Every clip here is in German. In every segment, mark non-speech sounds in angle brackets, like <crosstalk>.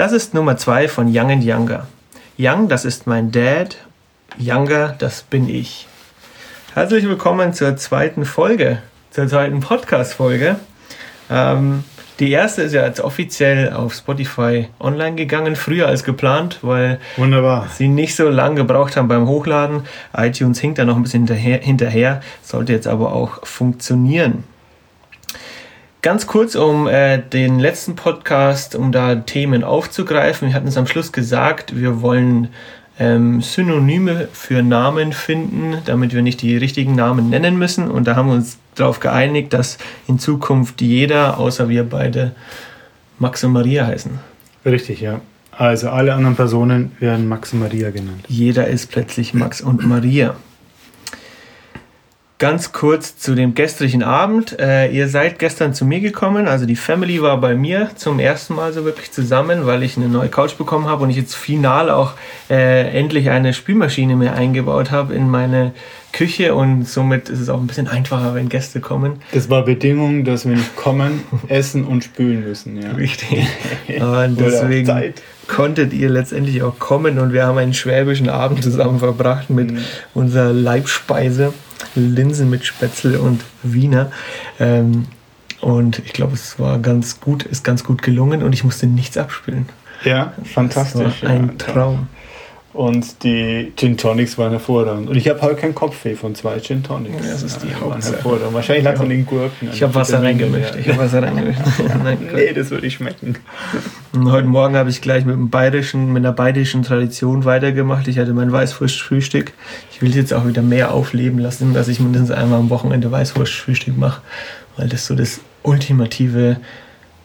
Das ist Nummer zwei von Young and Younger. Young, das ist mein Dad. Younger, das bin ich. Herzlich willkommen zur zweiten Folge, zur zweiten Podcast-Folge. Ähm, die erste ist ja jetzt offiziell auf Spotify online gegangen, früher als geplant, weil Wunderbar. sie nicht so lange gebraucht haben beim Hochladen. iTunes hinkt da noch ein bisschen hinterher, hinterher sollte jetzt aber auch funktionieren. Ganz kurz, um äh, den letzten Podcast, um da Themen aufzugreifen. Wir hatten es am Schluss gesagt, wir wollen ähm, Synonyme für Namen finden, damit wir nicht die richtigen Namen nennen müssen. Und da haben wir uns darauf geeinigt, dass in Zukunft jeder, außer wir beide, Max und Maria heißen. Richtig, ja. Also alle anderen Personen werden Max und Maria genannt. Jeder ist plötzlich Max und Maria. Ganz kurz zu dem gestrigen Abend. Äh, ihr seid gestern zu mir gekommen, also die Family war bei mir zum ersten Mal so wirklich zusammen, weil ich eine neue Couch bekommen habe und ich jetzt final auch äh, endlich eine Spülmaschine mehr eingebaut habe in meine Küche und somit ist es auch ein bisschen einfacher, wenn Gäste kommen. Das war Bedingung, dass wir nicht kommen, <laughs> essen und spülen müssen. Ja. Richtig. <laughs> Und deswegen konntet ihr letztendlich auch kommen und wir haben einen schwäbischen Abend zusammen verbracht mit mhm. unserer Leibspeise. Linsen mit Spätzle und Wiener. Ähm, und ich glaube, es war ganz gut, ist ganz gut gelungen und ich musste nichts abspülen. Ja, fantastisch. Ein ja, Traum. Und die Gin Tonics waren hervorragend. Und ich habe heute keinen Kopfweh von zwei Gin Tonics. Ja, das ist die ja, Hauptsache. Wahrscheinlich lag es an den Gurken. Ich habe Wasser reingemischt. Ich habe Wasser reingemischt. <laughs> nee, das würde ich schmecken. Und heute Morgen habe ich gleich mit, einem bayerischen, mit einer bayerischen Tradition weitergemacht. Ich hatte mein Weißwurstfrühstück. Ich will es jetzt auch wieder mehr aufleben lassen, dass ich mindestens einmal am Wochenende Weißwurstfrühstück mache. Weil das so das ultimative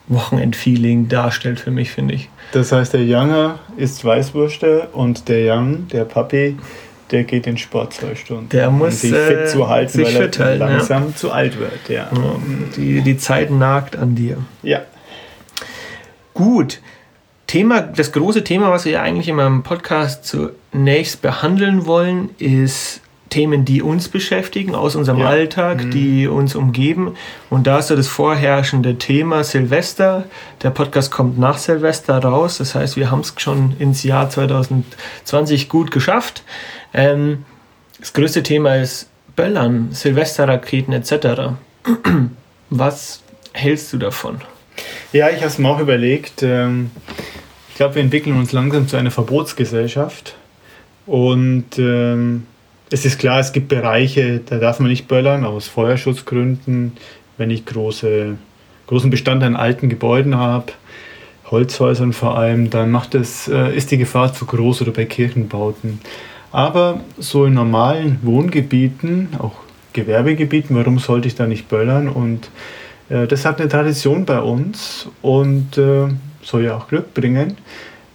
Wochenendfeeling darstellt für mich, finde ich. Das heißt, der Younger isst Weißwürste und der Young, der Papi, der geht in Sport zwei Stunden. Der muss um sich fit äh, zu halten, weil er halten, langsam ja. zu alt wird. Ja. Die, die Zeit nagt an dir. Ja. Gut. Thema, das große Thema, was wir eigentlich in meinem Podcast zunächst behandeln wollen, ist Themen, die uns beschäftigen, aus unserem ja. Alltag, mhm. die uns umgeben. Und da ist so das vorherrschende Thema Silvester. Der Podcast kommt nach Silvester raus. Das heißt, wir haben es schon ins Jahr 2020 gut geschafft. Ähm, das größte Thema ist Böllern, Silvesterraketen etc. <clears throat> Was hältst du davon? Ja, ich habe es mir auch überlegt. Ähm, ich glaube, wir entwickeln uns langsam zu einer Verbotsgesellschaft. Und ähm, es ist klar, es gibt Bereiche, da darf man nicht böllern, aus Feuerschutzgründen, wenn ich große, großen Bestand an alten Gebäuden habe, Holzhäusern vor allem, dann macht es, äh, ist die Gefahr zu groß oder bei Kirchenbauten. Aber so in normalen Wohngebieten, auch Gewerbegebieten, warum sollte ich da nicht böllern? Und äh, das hat eine Tradition bei uns und äh, soll ja auch Glück bringen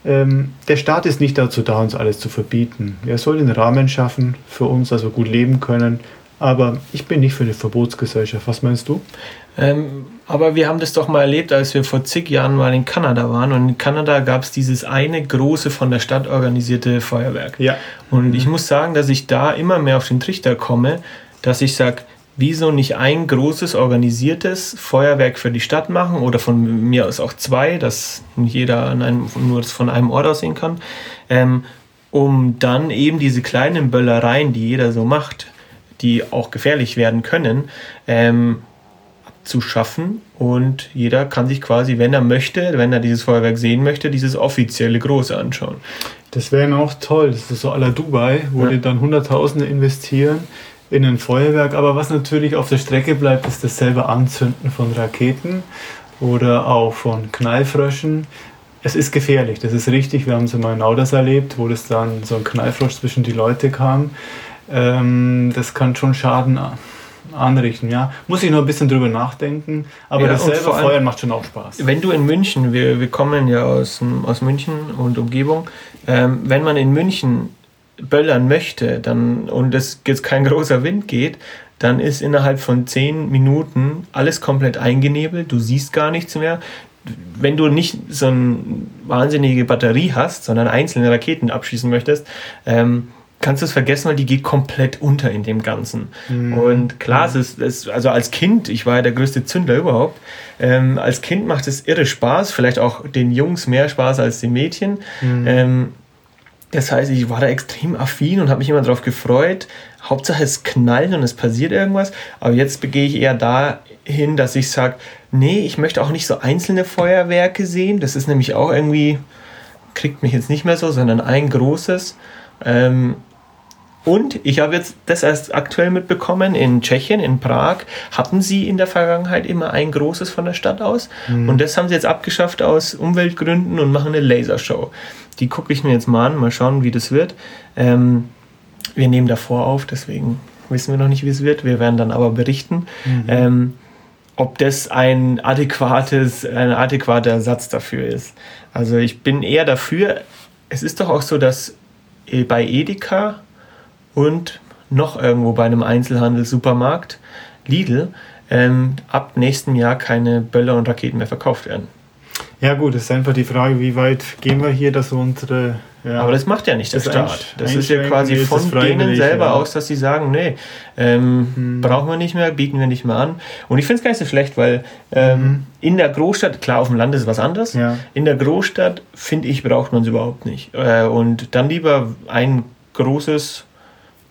ähm, der Staat ist nicht dazu da, uns alles zu verbieten. Er soll den Rahmen schaffen für uns, dass wir gut leben können. Aber ich bin nicht für eine Verbotsgesellschaft. Was meinst du? Ähm, aber wir haben das doch mal erlebt, als wir vor zig Jahren mal in Kanada waren. Und in Kanada gab es dieses eine große von der Stadt organisierte Feuerwerk. Ja. Und ich muss sagen, dass ich da immer mehr auf den Trichter komme, dass ich sage, wieso nicht ein großes organisiertes Feuerwerk für die Stadt machen oder von mir aus auch zwei, dass jeder an einem, nur von einem Ort aus sehen kann, ähm, um dann eben diese kleinen Böllereien, die jeder so macht, die auch gefährlich werden können, ähm, zu schaffen und jeder kann sich quasi, wenn er möchte, wenn er dieses Feuerwerk sehen möchte, dieses offizielle große anschauen. Das wäre auch toll, das ist so à la Dubai, wo ja. die dann Hunderttausende investieren in ein Feuerwerk. Aber was natürlich auf der Strecke bleibt, ist das selbe Anzünden von Raketen oder auch von Knallfröschen. Es ist gefährlich, das ist richtig. Wir haben es mal in Nauders erlebt, wo das dann so ein Knallfrosch zwischen die Leute kam. Ähm, das kann schon Schaden anrichten, ja. Muss ich noch ein bisschen drüber nachdenken, aber ja, das selber Feuern macht schon auch Spaß. Wenn du in München, wir, wir kommen ja aus, aus München und Umgebung, ähm, wenn man in München böllern möchte dann, und es jetzt kein großer Wind geht, dann ist innerhalb von zehn Minuten alles komplett eingenebelt, du siehst gar nichts mehr. Wenn du nicht so eine wahnsinnige Batterie hast, sondern einzelne Raketen abschießen möchtest, ähm, kannst du es vergessen, weil die geht komplett unter in dem Ganzen. Mhm. Und klar, es ist, es, also als Kind, ich war ja der größte Zündler überhaupt, ähm, als Kind macht es irre Spaß, vielleicht auch den Jungs mehr Spaß als den Mädchen. Mhm. Ähm, das heißt, ich war da extrem affin und habe mich immer darauf gefreut. Hauptsache es knallt und es passiert irgendwas. Aber jetzt begehe ich eher dahin, dass ich sage, nee, ich möchte auch nicht so einzelne Feuerwerke sehen. Das ist nämlich auch irgendwie, kriegt mich jetzt nicht mehr so, sondern ein großes. Ähm, und ich habe jetzt das erst aktuell mitbekommen, in Tschechien, in Prag, hatten sie in der Vergangenheit immer ein großes von der Stadt aus. Mhm. Und das haben sie jetzt abgeschafft aus Umweltgründen und machen eine Lasershow. Die gucke ich mir jetzt mal an, mal schauen, wie das wird. Ähm, wir nehmen davor auf, deswegen wissen wir noch nicht, wie es wird. Wir werden dann aber berichten. Mhm. Ähm, ob das ein adäquates, ein adäquater Ersatz dafür ist. Also ich bin eher dafür, es ist doch auch so, dass bei Edeka und noch irgendwo bei einem Einzelhandelssupermarkt, Lidl, ähm, ab nächstem Jahr keine Böller und Raketen mehr verkauft werden. Ja gut, es ist einfach die Frage, wie weit gehen wir hier, dass unsere... Ja, Aber das macht ja nicht der Staat. Das ist ja quasi von denen selber ja. aus, dass sie sagen, nee, ähm, hm. brauchen wir nicht mehr, bieten wir nicht mehr an. Und ich finde es gar nicht so schlecht, weil ähm, hm. in der Großstadt, klar, auf dem Land ist was anderes, ja. in der Großstadt, finde ich, braucht man es überhaupt nicht. Äh, und dann lieber ein großes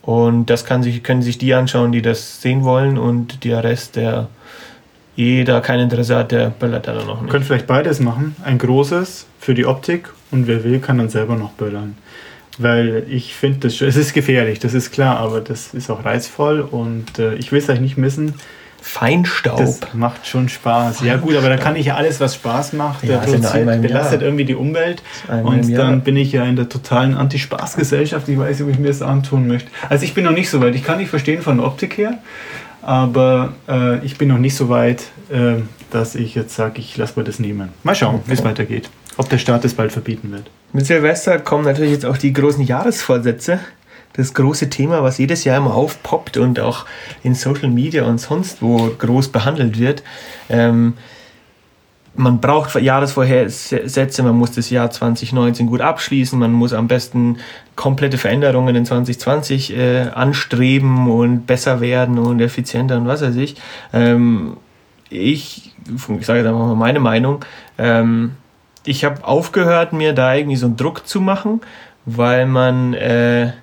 und das kann sich, können sich die anschauen, die das sehen wollen und der Rest, der jeder kein Interesse hat, der böllert dann noch nicht. Können vielleicht beides machen. Ein großes für die Optik und wer will, kann dann selber noch böllern. Weil ich finde, es ist gefährlich, das ist klar, aber das ist auch reizvoll und äh, ich will es euch nicht missen. Feinstaub. Das macht schon Spaß. Ja gut, aber da kann ich ja alles, was Spaß macht, ja, belastet irgendwie die Umwelt. Und dann bin ich ja in der totalen Anti-Spaß-Gesellschaft. Ich weiß nicht, ob ich mir das antun möchte. Also ich bin noch nicht so weit. Ich kann nicht verstehen von der Optik her, aber äh, ich bin noch nicht so weit, äh, dass ich jetzt sage, ich lasse mir das nehmen. Mal schauen, okay. wie es weitergeht. Ob der Staat es bald verbieten wird. Mit Silvester kommen natürlich jetzt auch die großen Jahresvorsätze das große Thema, was jedes Jahr immer aufpoppt und auch in Social Media und sonst wo groß behandelt wird. Ähm, man braucht Jahresvorhersätze, man muss das Jahr 2019 gut abschließen, man muss am besten komplette Veränderungen in 2020 äh, anstreben und besser werden und effizienter und was weiß ich. Ähm, ich, ich sage jetzt einfach mal meine Meinung, ähm, ich habe aufgehört, mir da irgendwie so einen Druck zu machen, weil man äh,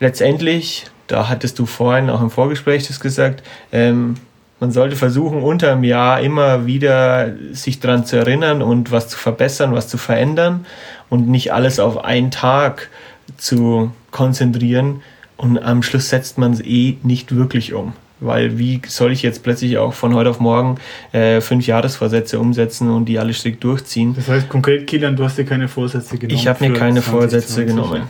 letztendlich, da hattest du vorhin auch im Vorgespräch das gesagt, ähm, man sollte versuchen, unter dem Jahr immer wieder sich daran zu erinnern und was zu verbessern, was zu verändern und nicht alles auf einen Tag zu konzentrieren. Und am Schluss setzt man es eh nicht wirklich um. Weil wie soll ich jetzt plötzlich auch von heute auf morgen äh, fünf Jahresvorsätze umsetzen und die alle strikt durchziehen? Das heißt konkret, Kilian, du hast dir keine Vorsätze genommen? Ich habe mir keine 20, Vorsätze 20. genommen.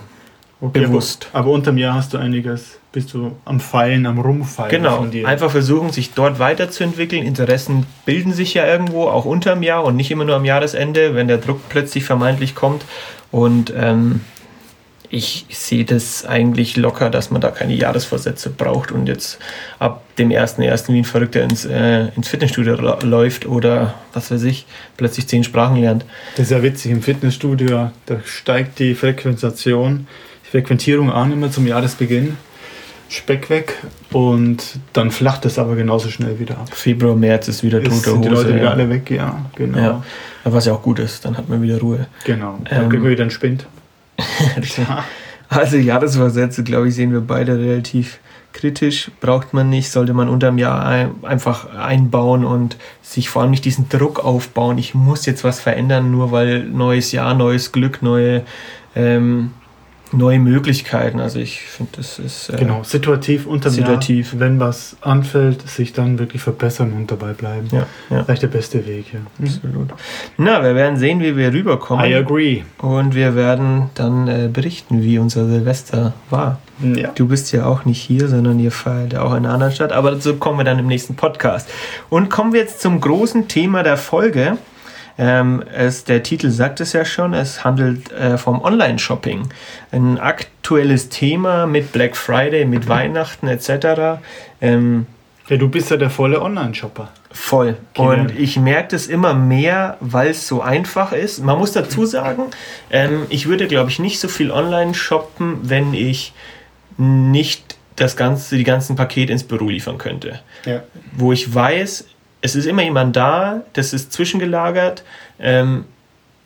Okay, bewusst. Aber, aber unterm Jahr hast du einiges, bist du am Feilen, am Rumfeilen. Genau, einfach versuchen, sich dort weiterzuentwickeln. Interessen bilden sich ja irgendwo, auch unterm Jahr und nicht immer nur am Jahresende, wenn der Druck plötzlich vermeintlich kommt. Und ähm, ich sehe das eigentlich locker, dass man da keine Jahresvorsätze braucht und jetzt ab dem 1.1. wie ein Verrückter ins, äh, ins Fitnessstudio läuft oder was weiß ich, plötzlich zehn Sprachen lernt. Das ist ja witzig, im Fitnessstudio, da steigt die Frequentation Frequentierung an, immer zum Jahresbeginn. Speck weg und dann flacht es aber genauso schnell wieder ab. Februar, März ist wieder tote Hose. die Leute ja. wieder alle weg, ja, genau. Ja, was ja auch gut ist, dann hat man wieder Ruhe. Genau, dann ähm, kriegen wir wieder einen Spind. <laughs> also Jahresvorsätze, glaube ich, sehen wir beide relativ kritisch. Braucht man nicht, sollte man unterm Jahr ein, einfach einbauen und sich vor allem nicht diesen Druck aufbauen. Ich muss jetzt was verändern, nur weil neues Jahr, neues Glück, neue... Ähm, neue Möglichkeiten. Also ich finde, das ist äh, genau situativ unter situativ. Jahr, wenn was anfällt, sich dann wirklich verbessern und dabei bleiben. Ja, ja. Vielleicht der beste Weg. Ja. Mhm. Absolut. Na, wir werden sehen, wie wir rüberkommen. I agree. Und wir werden dann äh, berichten, wie unser Silvester war. Ja. Du bist ja auch nicht hier, sondern ihr feiert ja auch in einer anderen Stadt. Aber dazu kommen wir dann im nächsten Podcast. Und kommen wir jetzt zum großen Thema der Folge. Ähm, es, der Titel sagt es ja schon, es handelt äh, vom Online-Shopping. Ein aktuelles Thema mit Black Friday, mit <laughs> Weihnachten etc. Ähm, ja, du bist ja der volle Online-Shopper. Voll. Und ich merke das immer mehr, weil es so einfach ist. Man muss dazu sagen, ähm, ich würde, glaube ich, nicht so viel online shoppen, wenn ich nicht das ganze, die ganzen Pakete ins Büro liefern könnte. Ja. Wo ich weiß, es ist immer jemand da, das ist zwischengelagert. Ähm,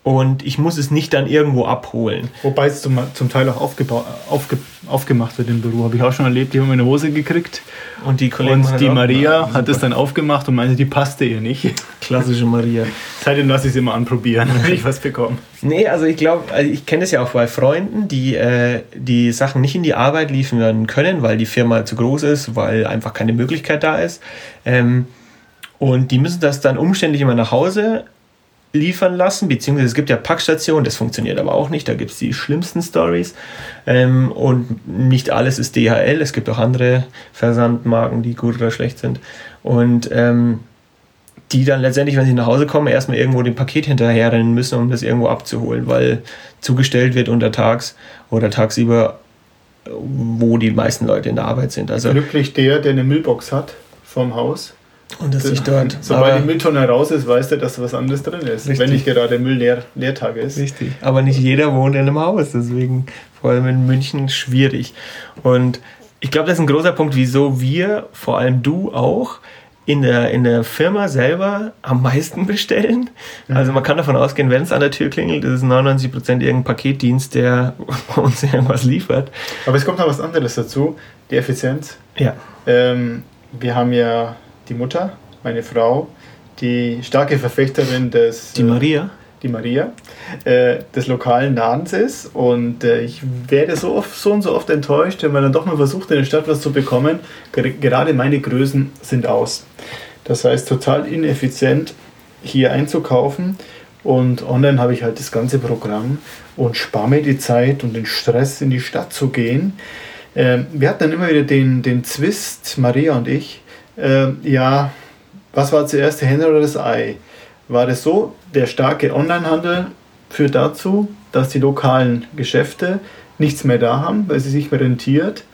und ich muss es nicht dann irgendwo abholen. Wobei es zum, zum Teil auch aufgeba aufge aufgemacht wird im Büro. Habe ich auch schon erlebt, die haben eine Hose gekriegt. Und die Kollegin Und die Maria hat es dann aufgemacht und meinte, die passte ihr nicht. Klassische Maria. <laughs> Seitdem lasse ich es immer anprobieren, wenn ich was bekomme. Nee, also ich glaube, also ich kenne es ja auch bei Freunden, die äh, die Sachen nicht in die Arbeit liefern können, weil die Firma zu groß ist, weil einfach keine Möglichkeit da ist. Ähm, und die müssen das dann umständlich immer nach Hause liefern lassen, beziehungsweise es gibt ja Packstationen, das funktioniert aber auch nicht, da gibt es die schlimmsten Stories. Ähm, und nicht alles ist DHL, es gibt auch andere Versandmarken, die gut oder schlecht sind. Und ähm, die dann letztendlich, wenn sie nach Hause kommen, erstmal irgendwo dem Paket hinterherrennen müssen, um das irgendwo abzuholen, weil zugestellt wird untertags oder tagsüber, wo die meisten Leute in der Arbeit sind. Also Glücklich der, der eine Müllbox hat vom Haus und das nicht dort. Sobald die Mülltonne raus ist, weiß der, dass was anderes drin ist. Richtig. Wenn nicht gerade Müll-Leertag ist. Richtig. Aber nicht jeder wohnt in einem Haus, deswegen vor allem in München schwierig. Und ich glaube, das ist ein großer Punkt, wieso wir, vor allem du auch, in der, in der Firma selber am meisten bestellen. Also man kann davon ausgehen, wenn es an der Tür klingelt, ist es 99% irgendein Paketdienst, der <laughs> uns irgendwas liefert. Aber es kommt noch was anderes dazu, die Effizienz. Ja. Ähm, wir haben ja die Mutter, meine Frau, die starke Verfechterin des. Die Maria? Die Maria, äh, des lokalen Ladens ist. Und äh, ich werde so, oft, so und so oft enttäuscht, wenn man dann doch mal versucht, in der Stadt was zu bekommen. Gerade meine Größen sind aus. Das heißt, total ineffizient hier einzukaufen. Und online habe ich halt das ganze Programm und spare mir die Zeit und den Stress, in die Stadt zu gehen. Ähm, wir hatten dann immer wieder den, den Zwist, Maria und ich, äh, ja, was war zuerst der Henne oder das Ei? War das so, der starke Onlinehandel führt dazu, dass die lokalen Geschäfte nichts mehr da haben, weil sie sich mehr rentiert?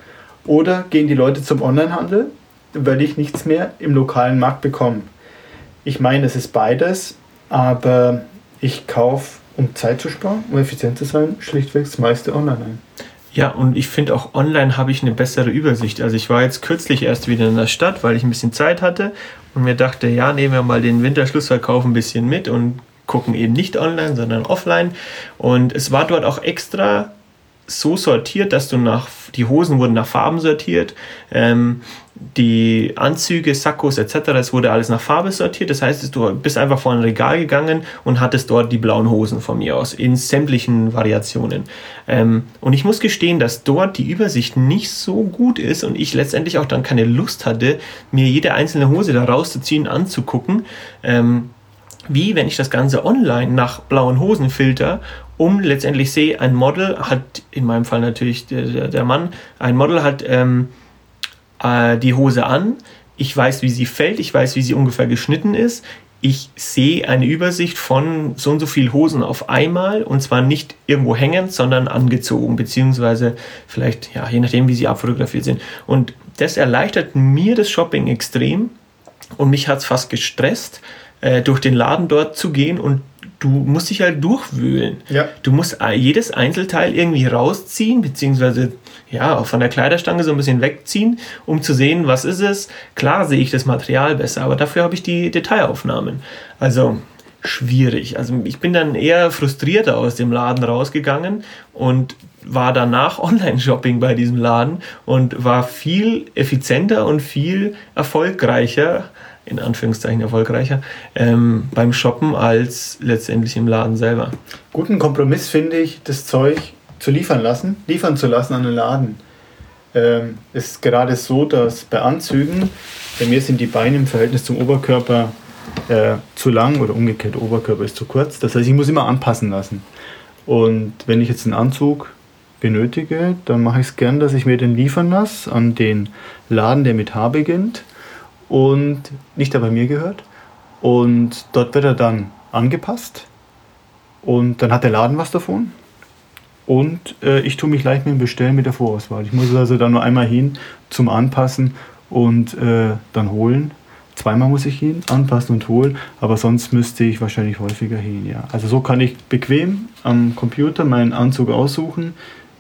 Oder gehen die Leute zum Onlinehandel, weil ich nichts mehr im lokalen Markt bekomme? Ich meine, es ist beides, aber ich kaufe, um Zeit zu sparen, um effizient zu sein, schlichtweg das meiste online ein. Ja, und ich finde auch online habe ich eine bessere Übersicht. Also ich war jetzt kürzlich erst wieder in der Stadt, weil ich ein bisschen Zeit hatte und mir dachte, ja, nehmen wir mal den Winterschlussverkauf ein bisschen mit und gucken eben nicht online, sondern offline. Und es war dort auch extra so sortiert, dass du nach, die Hosen wurden nach Farben sortiert, ähm, die Anzüge, Sakkos etc., es wurde alles nach Farbe sortiert. Das heißt, du bist einfach vor ein Regal gegangen und hattest dort die blauen Hosen von mir aus, in sämtlichen Variationen. Ähm, und ich muss gestehen, dass dort die Übersicht nicht so gut ist und ich letztendlich auch dann keine Lust hatte, mir jede einzelne Hose da rauszuziehen, anzugucken. Ähm, wie wenn ich das Ganze online nach blauen Hosen filter, um letztendlich sehe, ein Model hat, in meinem Fall natürlich der, der Mann, ein Model hat ähm, äh, die Hose an, ich weiß, wie sie fällt, ich weiß, wie sie ungefähr geschnitten ist, ich sehe eine Übersicht von so und so viel Hosen auf einmal. Und zwar nicht irgendwo hängend, sondern angezogen, beziehungsweise vielleicht, ja, je nachdem, wie sie abfotografiert sind. Und das erleichtert mir das Shopping extrem. Und mich hat es fast gestresst, äh, durch den Laden dort zu gehen und du musst dich halt durchwühlen. Ja. Du musst jedes Einzelteil irgendwie rausziehen, beziehungsweise ja, auch von der Kleiderstange so ein bisschen wegziehen, um zu sehen, was ist es. Klar sehe ich das Material besser, aber dafür habe ich die Detailaufnahmen. Also schwierig. Also ich bin dann eher frustrierter aus dem Laden rausgegangen und war danach <laughs> Online-Shopping bei diesem Laden und war viel effizienter und viel erfolgreicher in Anführungszeichen erfolgreicher ähm, beim Shoppen als letztendlich im Laden selber. Guten Kompromiss finde ich, das Zeug zu liefern lassen, liefern zu lassen an den Laden. Ähm, ist gerade so, dass bei Anzügen, bei mir sind die Beine im Verhältnis zum Oberkörper äh, zu lang oder umgekehrt, Oberkörper ist zu kurz. Das heißt, ich muss immer anpassen lassen. Und wenn ich jetzt einen Anzug benötige, dann mache ich es gern, dass ich mir den liefern lasse an den Laden, der mit H beginnt und nicht der bei mir gehört. Und dort wird er dann angepasst und dann hat der Laden was davon. Und äh, ich tue mich leicht mit dem Bestellen mit der Vorauswahl. Ich muss also dann nur einmal hin zum Anpassen und äh, dann holen. zweimal muss ich hin, anpassen und holen, aber sonst müsste ich wahrscheinlich häufiger hin, ja. Also so kann ich bequem am Computer meinen Anzug aussuchen.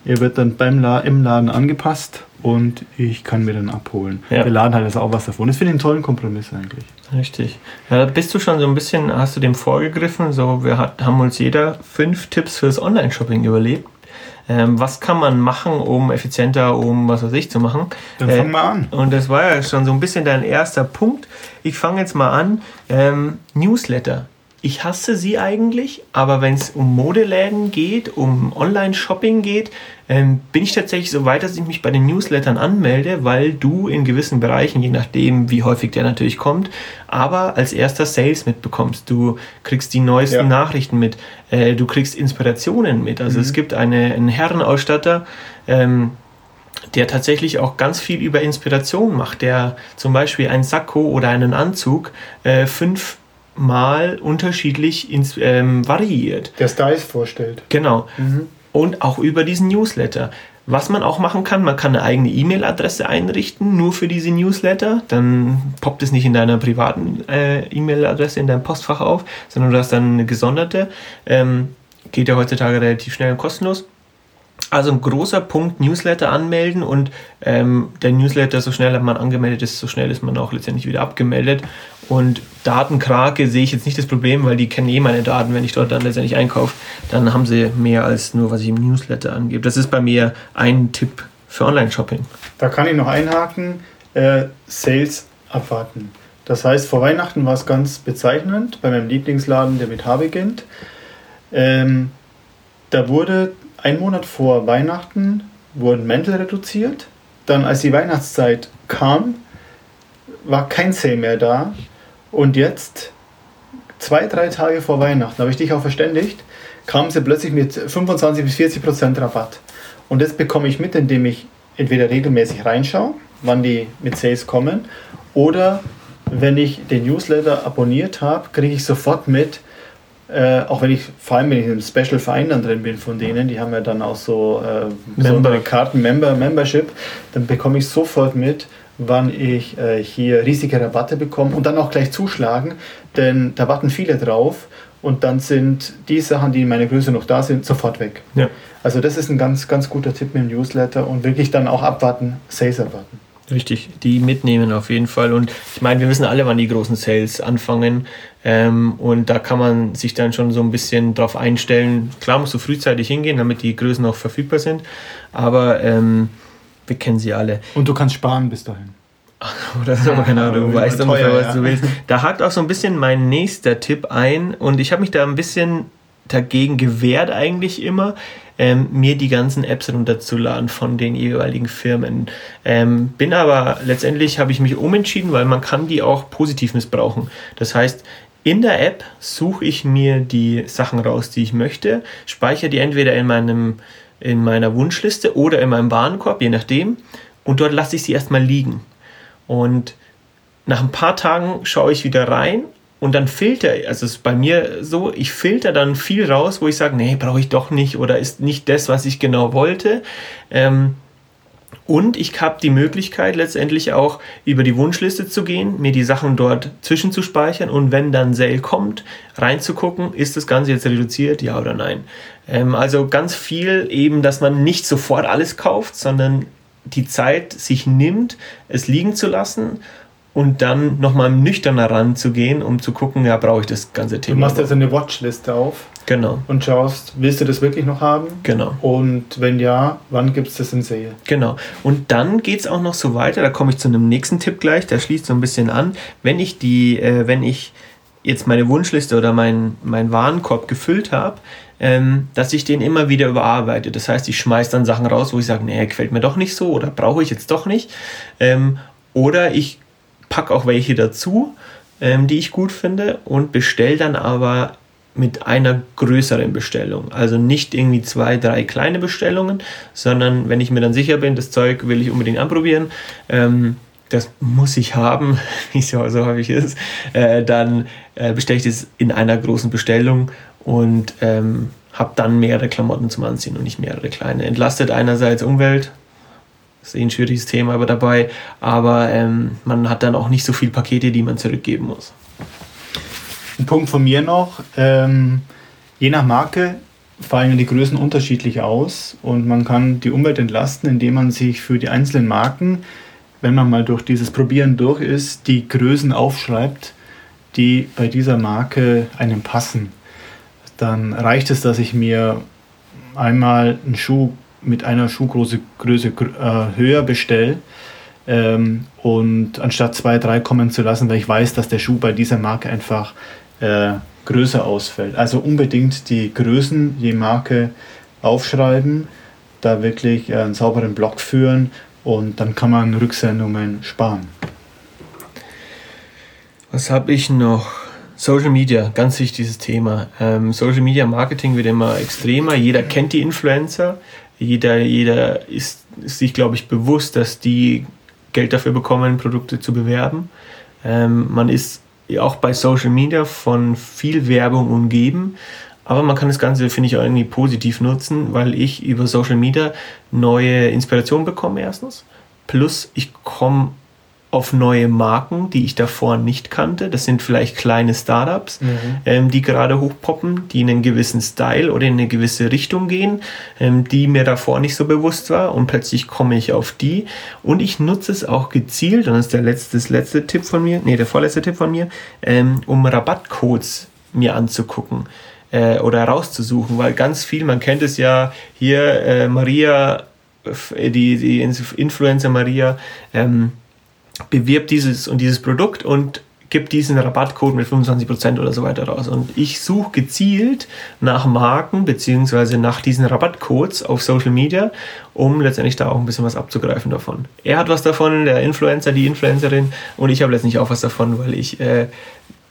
Er wird dann beim La im Laden angepasst und ich kann mir dann abholen. Ja. Der Laden hat jetzt auch was davon. Das finde ich einen tollen Kompromiss eigentlich. Richtig. Ja, bist du schon so ein bisschen, hast du dem vorgegriffen? So, wir hat, haben uns jeder fünf Tipps fürs Online-Shopping überlegt. Ähm, was kann man machen, um effizienter, um was weiß ich zu machen? Dann äh, fang mal an. Und das war ja schon so ein bisschen dein erster Punkt. Ich fange jetzt mal an. Ähm, Newsletter ich hasse sie eigentlich, aber wenn es um Modeläden geht, um Online-Shopping geht, ähm, bin ich tatsächlich so weit, dass ich mich bei den Newslettern anmelde, weil du in gewissen Bereichen, je nachdem, wie häufig der natürlich kommt, aber als erster Sales mitbekommst. Du kriegst die neuesten ja. Nachrichten mit, äh, du kriegst Inspirationen mit. Also mhm. es gibt eine, einen Herrenausstatter, ähm, der tatsächlich auch ganz viel über Inspiration macht, der zum Beispiel ein Sakko oder einen Anzug äh, fünf mal unterschiedlich ins, ähm, variiert. Der Styles vorstellt. Genau. Mhm. Und auch über diesen Newsletter. Was man auch machen kann, man kann eine eigene E-Mail-Adresse einrichten, nur für diese Newsletter. Dann poppt es nicht in deiner privaten äh, E-Mail-Adresse in deinem Postfach auf, sondern du hast dann eine gesonderte. Ähm, geht ja heutzutage relativ schnell und kostenlos. Also ein großer Punkt, Newsletter anmelden und ähm, der Newsletter, so schnell man angemeldet ist, so schnell ist man auch letztendlich wieder abgemeldet. Und Datenkrake sehe ich jetzt nicht das Problem, weil die kennen eh meine Daten, wenn ich dort dann letztendlich einkaufe, dann haben sie mehr als nur, was ich im Newsletter angebe. Das ist bei mir ein Tipp für Online-Shopping. Da kann ich noch einhaken, äh, Sales abwarten. Das heißt, vor Weihnachten war es ganz bezeichnend bei meinem Lieblingsladen, der mit H beginnt. Ähm, da wurde ein Monat vor Weihnachten wurden Mäntel reduziert. Dann, als die Weihnachtszeit kam, war kein Sale mehr da. Und jetzt, zwei, drei Tage vor Weihnachten, habe ich dich auch verständigt, kamen sie plötzlich mit 25 bis 40 Prozent Rabatt. Und das bekomme ich mit, indem ich entweder regelmäßig reinschaue, wann die mit Sales kommen, oder wenn ich den Newsletter abonniert habe, kriege ich sofort mit, äh, auch wenn ich, vor allem wenn ich im Special-Verein dann drin bin von denen, die haben ja dann auch so äh, besondere Karten, Member, Membership, dann bekomme ich sofort mit, wann ich äh, hier riesige Rabatte bekomme und dann auch gleich zuschlagen, denn da warten viele drauf und dann sind die Sachen, die in meiner Größe noch da sind, sofort weg. Ja. Also das ist ein ganz, ganz guter Tipp mit dem Newsletter und wirklich dann auch abwarten, Sales abwarten. Richtig, die mitnehmen auf jeden Fall. Und ich meine, wir wissen alle, wann die großen Sales anfangen. Ähm, und da kann man sich dann schon so ein bisschen drauf einstellen. Klar musst du frühzeitig hingehen, damit die Größen auch verfügbar sind. Aber ähm, wir kennen sie alle. Und du kannst sparen bis dahin. <laughs> Oder so, genau, du weißt ungefähr, was ja. du willst. Da hakt auch so ein bisschen mein nächster Tipp ein. Und ich habe mich da ein bisschen dagegen gewehrt eigentlich immer, ähm, mir die ganzen Apps runterzuladen von den jeweiligen Firmen. Ähm, bin aber letztendlich habe ich mich umentschieden, weil man kann die auch positiv missbrauchen. Das heißt, in der App suche ich mir die Sachen raus, die ich möchte, speichere die entweder in meinem in meiner Wunschliste oder in meinem Warenkorb, je nachdem, und dort lasse ich sie erstmal liegen. Und nach ein paar Tagen schaue ich wieder rein und dann filter, also es ist bei mir so, ich filter dann viel raus, wo ich sage, nee, brauche ich doch nicht oder ist nicht das, was ich genau wollte. Ähm, und ich habe die Möglichkeit letztendlich auch über die Wunschliste zu gehen, mir die Sachen dort zwischenzuspeichern und wenn dann Sale kommt, reinzugucken, ist das Ganze jetzt reduziert, ja oder nein. Ähm, also ganz viel eben, dass man nicht sofort alles kauft, sondern die Zeit sich nimmt, es liegen zu lassen und dann nochmal nüchterner ranzugehen, um zu gucken, ja, brauche ich das ganze Thema. Du machst jetzt eine Watchliste auf. Genau. Und schaust, willst du das wirklich noch haben? Genau. Und wenn ja, wann gibt es das in Sale? Genau. Und dann geht es auch noch so weiter, da komme ich zu einem nächsten Tipp gleich, der schließt so ein bisschen an. Wenn ich die, äh, wenn ich jetzt meine Wunschliste oder meinen mein Warenkorb gefüllt habe, ähm, dass ich den immer wieder überarbeite. Das heißt, ich schmeiße dann Sachen raus, wo ich sage, nee, gefällt mir doch nicht so oder brauche ich jetzt doch nicht. Ähm, oder ich packe auch welche dazu, ähm, die ich gut finde und bestelle dann aber mit einer größeren Bestellung. Also nicht irgendwie zwei, drei kleine Bestellungen, sondern wenn ich mir dann sicher bin, das Zeug will ich unbedingt anprobieren, ähm, das muss ich haben, <laughs> wie es ja so häufig ist, äh, dann äh, bestelle ich das in einer großen Bestellung und ähm, habe dann mehrere Klamotten zum Anziehen und nicht mehrere kleine. Entlastet einerseits Umwelt, ist eh ein schwieriges Thema aber dabei, aber ähm, man hat dann auch nicht so viele Pakete, die man zurückgeben muss. Ein Punkt von mir noch, ähm, je nach Marke fallen die Größen unterschiedlich aus und man kann die Umwelt entlasten, indem man sich für die einzelnen Marken, wenn man mal durch dieses Probieren durch ist, die Größen aufschreibt, die bei dieser Marke einem passen. Dann reicht es, dass ich mir einmal einen Schuh mit einer Schuhgröße Größe, äh, höher bestelle ähm, und anstatt zwei, drei kommen zu lassen, weil ich weiß, dass der Schuh bei dieser Marke einfach äh, größer ausfällt. Also unbedingt die Größen je Marke aufschreiben, da wirklich äh, einen sauberen Block führen und dann kann man Rücksendungen sparen. Was habe ich noch? Social Media, ganz wichtiges Thema. Ähm, Social Media Marketing wird immer extremer. Jeder kennt die Influencer. Jeder, jeder ist, ist sich, glaube ich, bewusst, dass die Geld dafür bekommen, Produkte zu bewerben. Ähm, man ist auch bei Social Media von viel Werbung umgeben. Aber man kann das Ganze, finde ich, auch irgendwie positiv nutzen, weil ich über Social Media neue Inspiration bekomme, erstens. Plus, ich komme auf neue Marken, die ich davor nicht kannte. Das sind vielleicht kleine Startups, mhm. ähm, die gerade hochpoppen, die in einen gewissen Style oder in eine gewisse Richtung gehen, ähm, die mir davor nicht so bewusst war. Und plötzlich komme ich auf die. Und ich nutze es auch gezielt, und das ist der letzte, das letzte Tipp von mir, nee, der vorletzte Tipp von mir, ähm, um Rabattcodes mir anzugucken äh, oder herauszusuchen, weil ganz viel, man kennt es ja hier, äh, Maria, äh, die, die Influencer Maria, ähm, bewirbt dieses und dieses Produkt und gibt diesen Rabattcode mit 25% oder so weiter raus. Und ich suche gezielt nach Marken beziehungsweise nach diesen Rabattcodes auf Social Media, um letztendlich da auch ein bisschen was abzugreifen davon. Er hat was davon, der Influencer, die Influencerin, und ich habe letztendlich auch was davon, weil ich äh,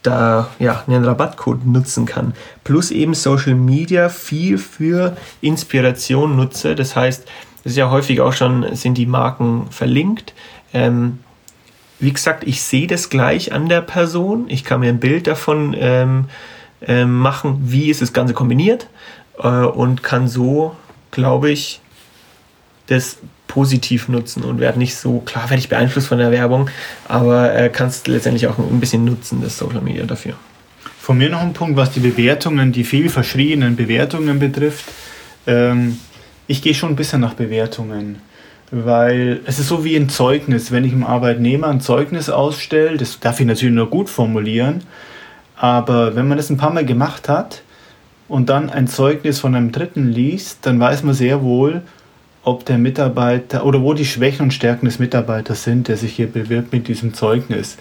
da ja, einen Rabattcode nutzen kann. Plus eben Social Media viel für Inspiration nutze. Das heißt, das ist ja häufig auch schon, sind die Marken verlinkt. Ähm, wie gesagt, ich sehe das gleich an der Person. Ich kann mir ein Bild davon ähm, äh, machen, wie ist das Ganze kombiniert äh, und kann so, glaube ich, das positiv nutzen und werde nicht so, klar werde ich beeinflusst von der Werbung, aber äh, kannst letztendlich auch ein bisschen nutzen, das Social Media dafür. Von mir noch ein Punkt, was die Bewertungen, die viel verschriebenen Bewertungen betrifft. Ähm, ich gehe schon ein bisschen nach Bewertungen weil es ist so wie ein Zeugnis. Wenn ich einem Arbeitnehmer ein Zeugnis ausstelle, das darf ich natürlich nur gut formulieren, aber wenn man das ein paar Mal gemacht hat und dann ein Zeugnis von einem Dritten liest, dann weiß man sehr wohl, ob der Mitarbeiter oder wo die Schwächen und Stärken des Mitarbeiters sind, der sich hier bewirbt mit diesem Zeugnis.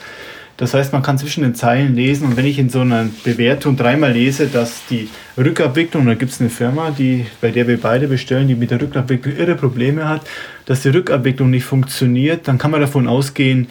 Das heißt, man kann zwischen den Zeilen lesen und wenn ich in so einer Bewertung dreimal lese, dass die Rückabwicklung, da gibt es eine Firma, die, bei der wir beide bestellen, die mit der Rückabwicklung irre Probleme hat, dass die Rückabwicklung nicht funktioniert, dann kann man davon ausgehen,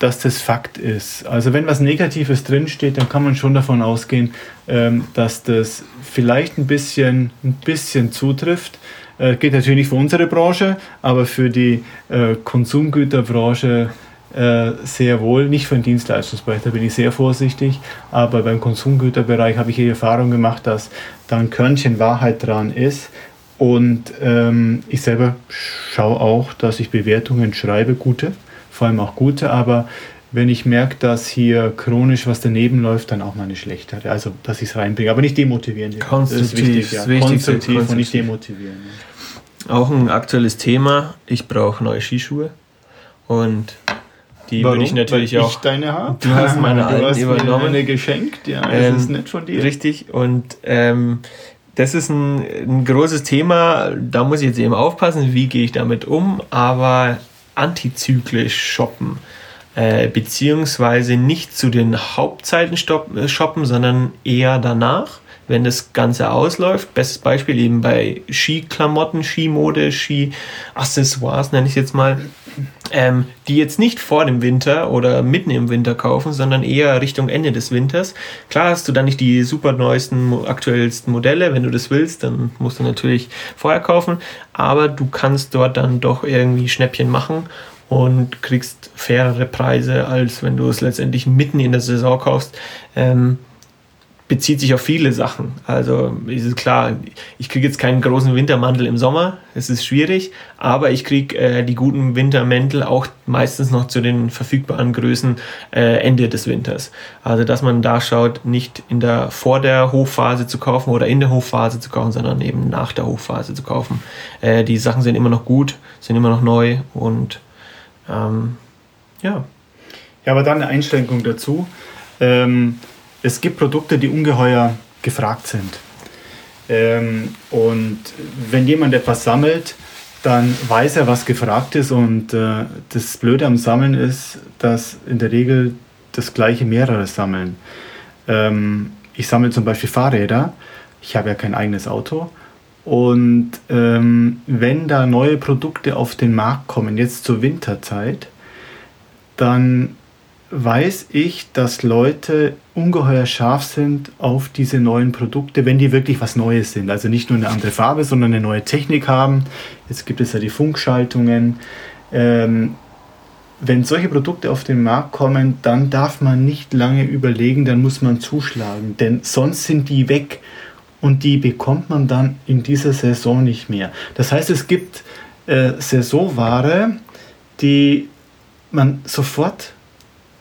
dass das Fakt ist. Also wenn was Negatives drinsteht, dann kann man schon davon ausgehen, ähm, dass das vielleicht ein bisschen, ein bisschen zutrifft. Äh, geht natürlich nicht für unsere Branche, aber für die äh, Konsumgüterbranche äh, sehr wohl, nicht für den Dienstleistungsbereich, da bin ich sehr vorsichtig, aber beim Konsumgüterbereich habe ich die Erfahrung gemacht, dass da ein Körnchen Wahrheit dran ist. Und ähm, ich selber schaue auch, dass ich Bewertungen schreibe, gute, vor allem auch gute, aber wenn ich merke, dass hier chronisch was daneben läuft, dann auch mal eine schlechtere. Also, dass ich es reinbringe, aber nicht demotivieren. Konstruktiv, das ist wichtig, ja. Konstruktiv, konstruktiv und nicht demotivieren. Auch ein aktuelles Thema. Ich brauche neue Skischuhe. Und die Warum? würde ich natürlich Weil auch. Ich deine habe. Du hast meine du hast übernommen. Mir eine geschenkt, ja. Ähm, das ist nett von dir. Richtig. Und ähm, das ist ein, ein großes Thema. Da muss ich jetzt eben aufpassen, wie gehe ich damit um. Aber antizyklisch shoppen. Äh, beziehungsweise nicht zu den Hauptzeiten äh, shoppen, sondern eher danach wenn das Ganze ausläuft. Bestes Beispiel eben bei Skiklamotten, Skimode, Ski-Accessoires nenne ich jetzt mal, ähm, die jetzt nicht vor dem Winter oder mitten im Winter kaufen, sondern eher Richtung Ende des Winters. Klar hast du dann nicht die super neuesten, aktuellsten Modelle. Wenn du das willst, dann musst du natürlich vorher kaufen. Aber du kannst dort dann doch irgendwie Schnäppchen machen und kriegst fairere Preise, als wenn du es letztendlich mitten in der Saison kaufst. Ähm, bezieht sich auf viele Sachen. Also ist es klar, ich kriege jetzt keinen großen Wintermantel im Sommer, es ist schwierig, aber ich kriege äh, die guten Wintermäntel auch meistens noch zu den verfügbaren Größen äh, Ende des Winters. Also dass man da schaut, nicht in der vor der Hochphase zu kaufen oder in der Hochphase zu kaufen, sondern eben nach der Hochphase zu kaufen. Äh, die Sachen sind immer noch gut, sind immer noch neu und ähm, ja. Ja, aber dann eine Einschränkung dazu. Ähm, es gibt Produkte, die ungeheuer gefragt sind. Ähm, und wenn jemand etwas sammelt, dann weiß er, was gefragt ist. Und äh, das Blöde am Sammeln ist, dass in der Regel das gleiche mehrere sammeln. Ähm, ich sammle zum Beispiel Fahrräder. Ich habe ja kein eigenes Auto. Und ähm, wenn da neue Produkte auf den Markt kommen, jetzt zur Winterzeit, dann weiß ich, dass Leute ungeheuer scharf sind auf diese neuen Produkte, wenn die wirklich was Neues sind. Also nicht nur eine andere Farbe, sondern eine neue Technik haben. Jetzt gibt es ja die Funkschaltungen. Ähm, wenn solche Produkte auf den Markt kommen, dann darf man nicht lange überlegen, dann muss man zuschlagen, denn sonst sind die weg und die bekommt man dann in dieser Saison nicht mehr. Das heißt, es gibt äh, Saisonware, die man sofort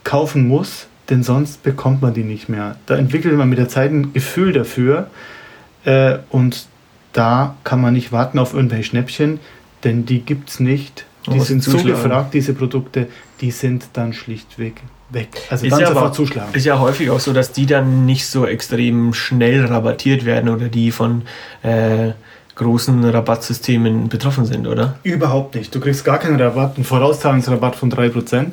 kaufen muss, denn sonst bekommt man die nicht mehr. Da entwickelt man mit der Zeit ein Gefühl dafür äh, und da kann man nicht warten auf irgendwelche Schnäppchen, denn die gibt es nicht. Die sind so gefragt, diese Produkte, die sind dann schlichtweg weg. Also ist dann ja sofort zuschlagen. Ist ja häufig auch so, dass die dann nicht so extrem schnell rabattiert werden oder die von äh, großen Rabattsystemen betroffen sind, oder? Überhaupt nicht. Du kriegst gar keinen Rabatt, einen Vorauszahlungsrabatt von 3%, mhm.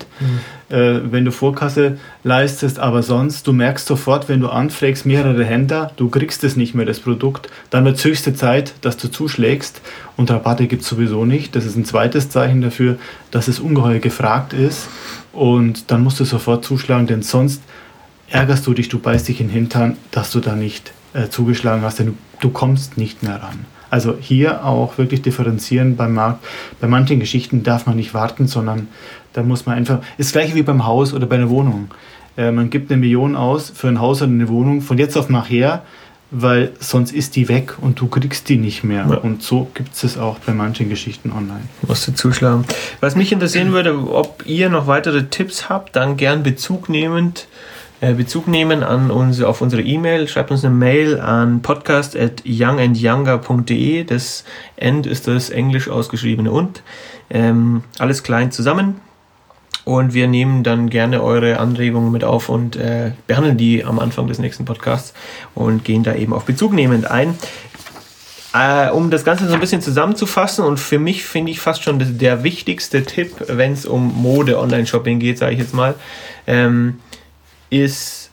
äh, wenn du Vorkasse leistest, aber sonst, du merkst sofort, wenn du anfragst, mehrere Händler, du kriegst es nicht mehr, das Produkt, dann wird es höchste Zeit, dass du zuschlägst und Rabatte gibt es sowieso nicht. Das ist ein zweites Zeichen dafür, dass es ungeheuer gefragt ist und dann musst du sofort zuschlagen, denn sonst ärgerst du dich, du beißt dich in den Hintern, dass du da nicht äh, zugeschlagen hast, denn du, du kommst nicht mehr ran. Also hier auch wirklich differenzieren beim Markt. Bei manchen Geschichten darf man nicht warten, sondern da muss man einfach. Ist das gleiche wie beim Haus oder bei einer Wohnung. Äh, man gibt eine Million aus für ein Haus oder eine Wohnung von jetzt auf nachher, weil sonst ist die weg und du kriegst die nicht mehr. Ja. Und so gibt es auch bei manchen Geschichten online. Musst du zuschlagen. Was mich interessieren <clears throat> würde, ob ihr noch weitere Tipps habt, dann gern Bezug nehmend Bezug nehmen an uns, auf unsere E-Mail. Schreibt uns eine Mail an podcast at youngandyounger.de. Das End ist das englisch ausgeschriebene und. Ähm, alles klein zusammen. Und wir nehmen dann gerne eure Anregungen mit auf und äh, behandeln die am Anfang des nächsten Podcasts und gehen da eben auf Bezug nehmend ein. Äh, um das Ganze so ein bisschen zusammenzufassen und für mich finde ich fast schon der wichtigste Tipp, wenn es um Mode-Online-Shopping geht, sage ich jetzt mal, ähm, ist,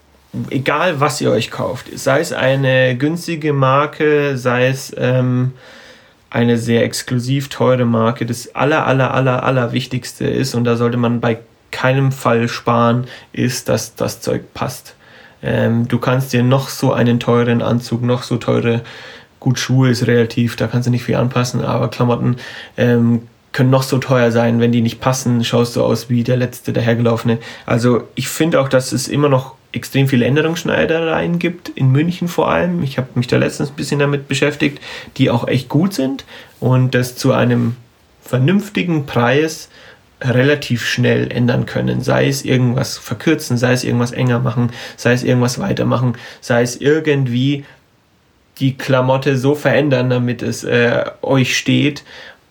egal was ihr euch kauft, sei es eine günstige Marke, sei es ähm, eine sehr exklusiv teure Marke, das aller, aller, aller, aller Wichtigste ist und da sollte man bei keinem Fall sparen, ist, dass das Zeug passt. Ähm, du kannst dir noch so einen teuren Anzug, noch so teure, gut Schuhe ist relativ, da kannst du nicht viel anpassen, aber Klamotten ähm, können noch so teuer sein, wenn die nicht passen, schaust du aus wie der letzte dahergelaufene. Also ich finde auch, dass es immer noch extrem viele Änderungsschneidereien gibt, in München vor allem. Ich habe mich da letztens ein bisschen damit beschäftigt, die auch echt gut sind und das zu einem vernünftigen Preis relativ schnell ändern können. Sei es irgendwas verkürzen, sei es irgendwas enger machen, sei es irgendwas weitermachen, sei es irgendwie die Klamotte so verändern, damit es äh, euch steht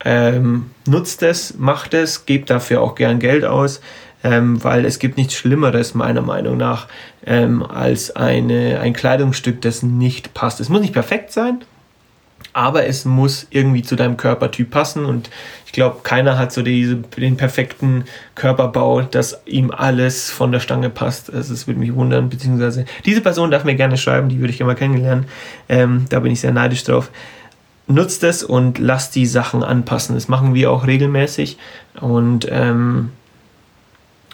ähm, nutzt es, macht es, gebt dafür auch gern Geld aus, ähm, weil es gibt nichts Schlimmeres meiner Meinung nach ähm, als eine, ein Kleidungsstück, das nicht passt. Es muss nicht perfekt sein, aber es muss irgendwie zu deinem Körpertyp passen und ich glaube, keiner hat so diese, den perfekten Körperbau, dass ihm alles von der Stange passt. Also es würde mich wundern, beziehungsweise diese Person darf mir gerne schreiben, die würde ich mal kennenlernen. Ähm, da bin ich sehr neidisch drauf nutzt es und lasst die Sachen anpassen. Das machen wir auch regelmäßig und ähm,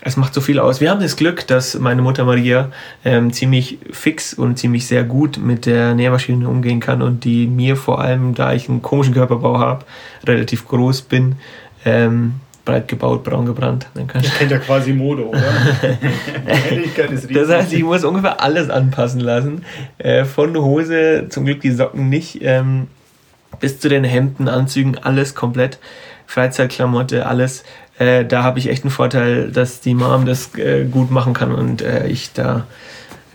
es macht so viel aus. Wir haben das Glück, dass meine Mutter Maria ähm, ziemlich fix und ziemlich sehr gut mit der Nähmaschine umgehen kann und die mir vor allem, da ich einen komischen Körperbau habe, relativ groß bin, ähm, breit gebaut, braun gebrannt. Dann kann ich kennt ja quasi Mode, oder? <laughs> das heißt, ich muss ungefähr alles anpassen lassen. Äh, von Hose, zum Glück die Socken nicht, ähm, bis zu den Hemden, Anzügen, alles komplett. Freizeitklamotte, alles. Äh, da habe ich echt einen Vorteil, dass die Mom das äh, gut machen kann und äh, ich da,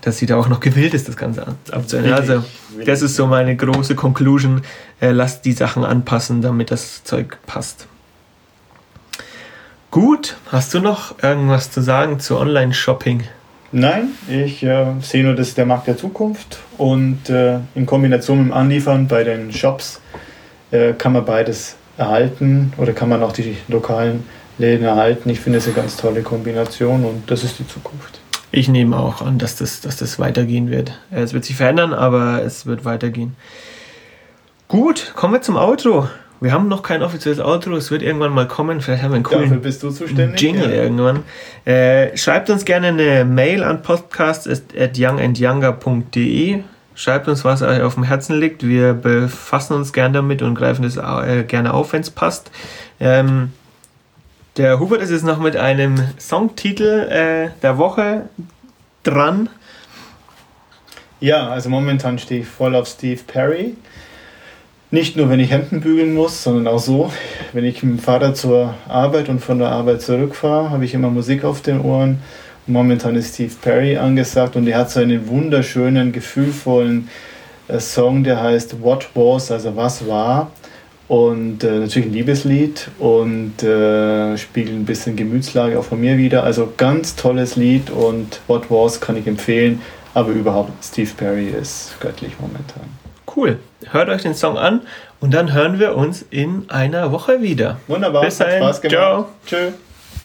dass sie da auch noch gewillt ist, das Ganze abzuhören. Also, das ist so meine große Conclusion. Äh, lasst die Sachen anpassen, damit das Zeug passt. Gut, hast du noch irgendwas zu sagen zu Online-Shopping? Nein, ich äh, sehe nur, das ist der Markt der Zukunft und äh, in Kombination mit dem Anliefern bei den Shops äh, kann man beides erhalten oder kann man auch die lokalen Läden erhalten. Ich finde es eine ganz tolle Kombination und das ist die Zukunft. Ich nehme auch an, dass das, dass das weitergehen wird. Es wird sich verändern, aber es wird weitergehen. Gut, kommen wir zum Outro. Wir haben noch kein offizielles Outro, es wird irgendwann mal kommen. Vielleicht haben wir einen coolen Dafür bist du zuständig, Jingle ja. irgendwann. Äh, schreibt uns gerne eine Mail an podcast.youngandyounger.de. Schreibt uns, was euch auf dem Herzen liegt. Wir befassen uns gerne damit und greifen das äh, gerne auf, wenn es passt. Ähm, der Hubert ist jetzt noch mit einem Songtitel äh, der Woche dran. Ja, also momentan stehe ich voll auf Steve Perry. Nicht nur, wenn ich Hemden bügeln muss, sondern auch so, wenn ich mit dem Vater zur Arbeit und von der Arbeit zurückfahre, habe ich immer Musik auf den Ohren. Momentan ist Steve Perry angesagt und er hat so einen wunderschönen, gefühlvollen äh, Song, der heißt What Was, also was war. Und äh, natürlich ein Liebeslied und äh, spiegelt ein bisschen Gemütslage auch von mir wieder. Also ganz tolles Lied und What Was kann ich empfehlen, aber überhaupt Steve Perry ist göttlich momentan. Cool. Hört euch den Song an und dann hören wir uns in einer Woche wieder. Wunderbar. Bis dahin. Spaß gemacht. Ciao. Tschüss.